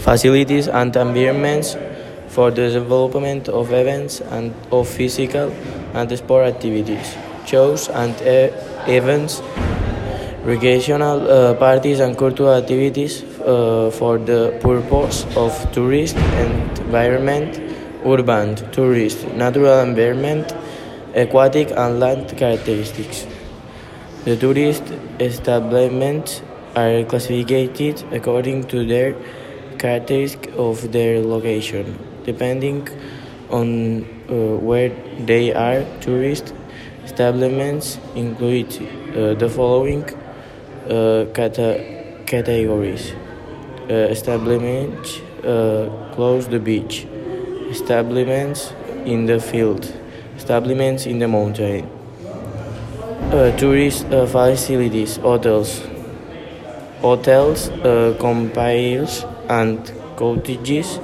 facilities and environments for the development of events and of physical and sport activities, shows and e- events, recreational uh, parties and cultural activities uh, for the purpose of tourist environment, urban tourist, natural environment, aquatic and land characteristics. The tourist establishments are classified according to their characteristics of their location, depending on uh, where they are. Tourist establishments include uh, the following uh, cata- categories: uh, establishments uh, close the beach, establishments in the field, establishments in the mountain. Uh, tourist facilities, hotels, hotels, uh, compiles and cottages,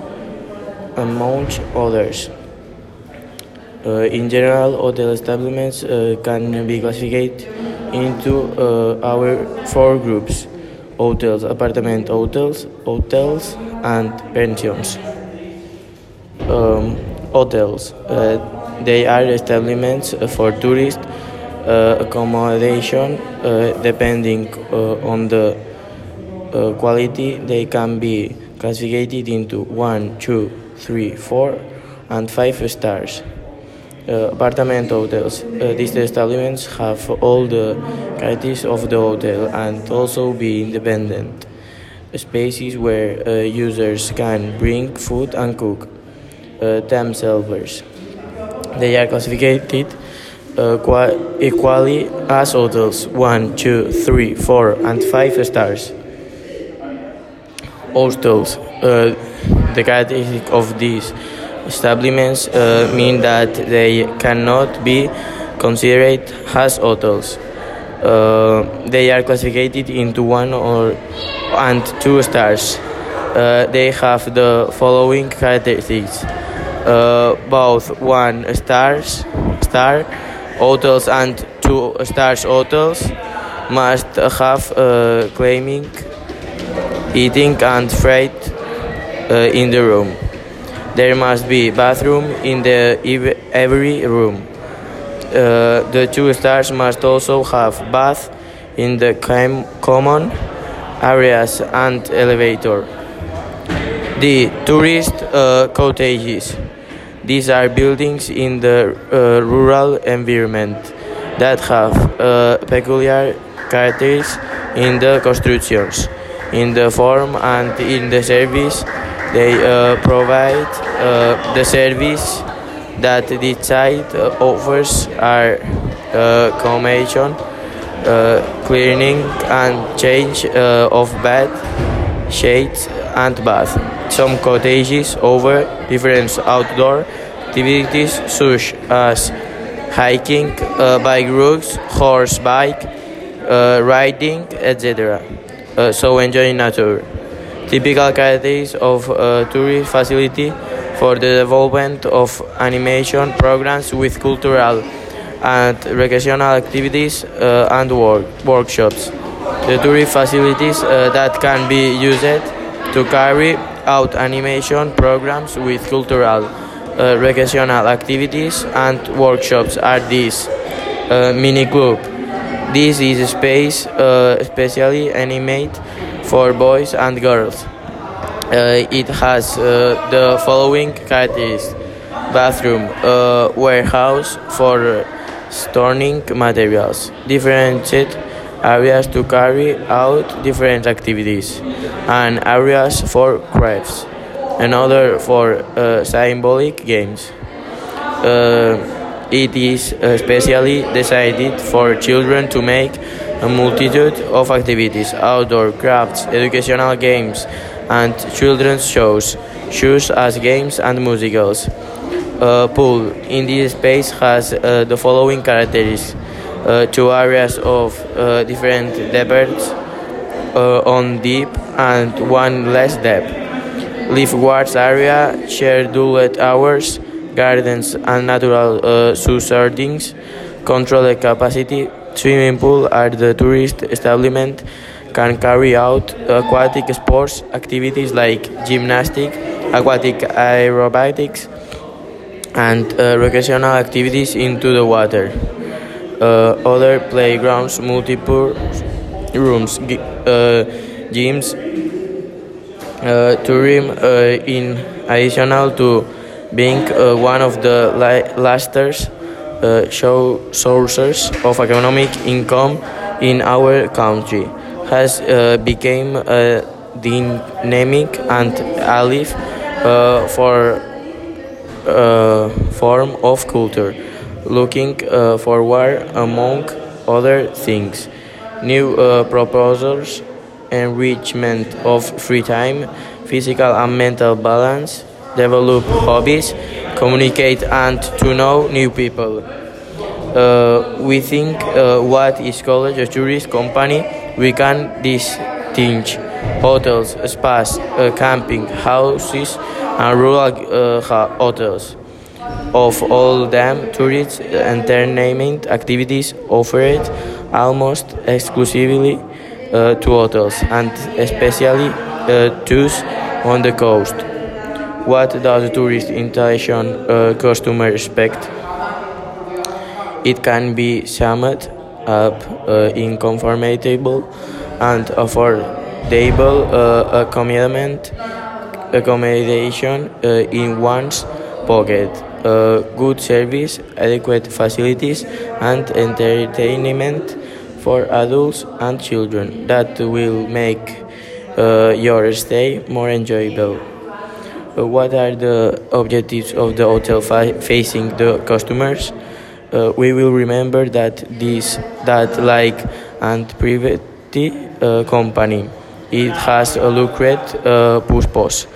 among others. Uh, in general, hotel establishments uh, can be classified into uh, our four groups: hotels, apartment hotels, hotels, and pensions. Um, hotels. Uh, they are establishments for tourists uh, accommodation depending on the uh, quality they can be classified into 1 2 3 4 and 5 stars. Uh, apartment hotels. Uh, these establishments have all the characteristics of the hotel and also be independent spaces where uh, users can bring food and cook uh, themselves they are classified uh, equally as hotels. 1, 2, 3, 4, and 5 stars. Hostels. Uh, the characteristic of these establishments uh, mean that they cannot be considered as hotels. Uh, they are classified into one or and two stars. Uh, they have the following characteristics: uh, both one stars star hotels and two stars hotels must have uh, claiming eating and freight uh, in the room. There must be bathroom in the ev- every room. Uh, the two stars must also have bath in the com- common areas and elevator. The tourist uh, cottages. These are buildings in the uh, rural environment that have uh, peculiar characteristics in the constructions, in the form, and in the service. They uh, provide uh, the service that the site uh, offers are accommodation, cleaning and change of bed, shades, and bath. Some cottages offer different outdoor activities such as hiking, uh, bike routes, horseback, uh, riding, etc. Uh, so enjoying nature. Typical characteristics of a tourist facility for the development of animation programs with cultural and recreational activities uh, and work, workshops. The tourist facilities uh, that can be used to carry out animation programs with cultural, uh, recreational activities and workshops are these uh, mini club. This is a space uh, specially animated for boys and girls. Uh, it has uh, the following characteristics: bathroom, uh, warehouse for storing materials, differentiated areas to carry out different activities, and areas for crafts, another for uh, symbolic games. It is especially decided for children to make a multitude of activities, outdoor crafts, educational games, and children's shows, shows as games and musicals. Uh, pool in this space has uh, the following characteristics: uh, two areas of uh, different depths uh, on deep and one less depth. Leafguards area, scheduled hours, gardens and natural uh, surroundings, controlled capacity, swimming pool are the tourist establishment. Can carry out aquatic sports activities like gymnastics, aquatic aerobatics, and uh, recreational activities into the water. Uh, other playgrounds, multiple rooms, uh, gyms, uh, tourism uh, in additional to being uh, one of the largest uh, show sources of economic income in our country has uh, become a dynamic and alive uh, for uh, form of culture looking uh, forward among other things. New uh, proposals enrichment of free time physical and mental balance develop hobbies, communicate, and to know new people. Uh, we think uh, what is called a tourist company, we can distinguish hotels, spas, uh, camping, houses, and rural uh, hotels. Of all them, tourist entertainment activities offered almost exclusively uh, to hotels and especially uh, those on the coast. What does a tourist intention uh, customer expect? It can be summed up uh, in comfortable and affordable uh, accommodation, accommodation uh, in one's pocket, uh, good service, adequate facilities, and entertainment for adults and children that will make uh, your stay more enjoyable. Uh, what are the objectives of the hotel facing the customers? Uh, we will remember that this that like and private uh, company it has a lucrative uh, purpose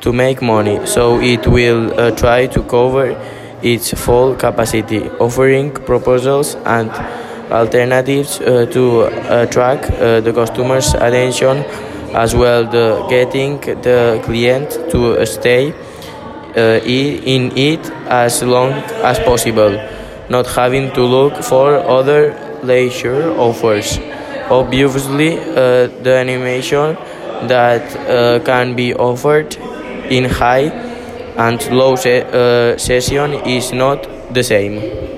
to make money so it will uh, try to cover its full capacity offering proposals and alternatives uh, to attract the customers attention as well the getting the client to stay uh, in it as long as possible. Not having to look for other leisure offers. Obviously uh, the animation that uh, can be offered in high and low se uh, session is not the same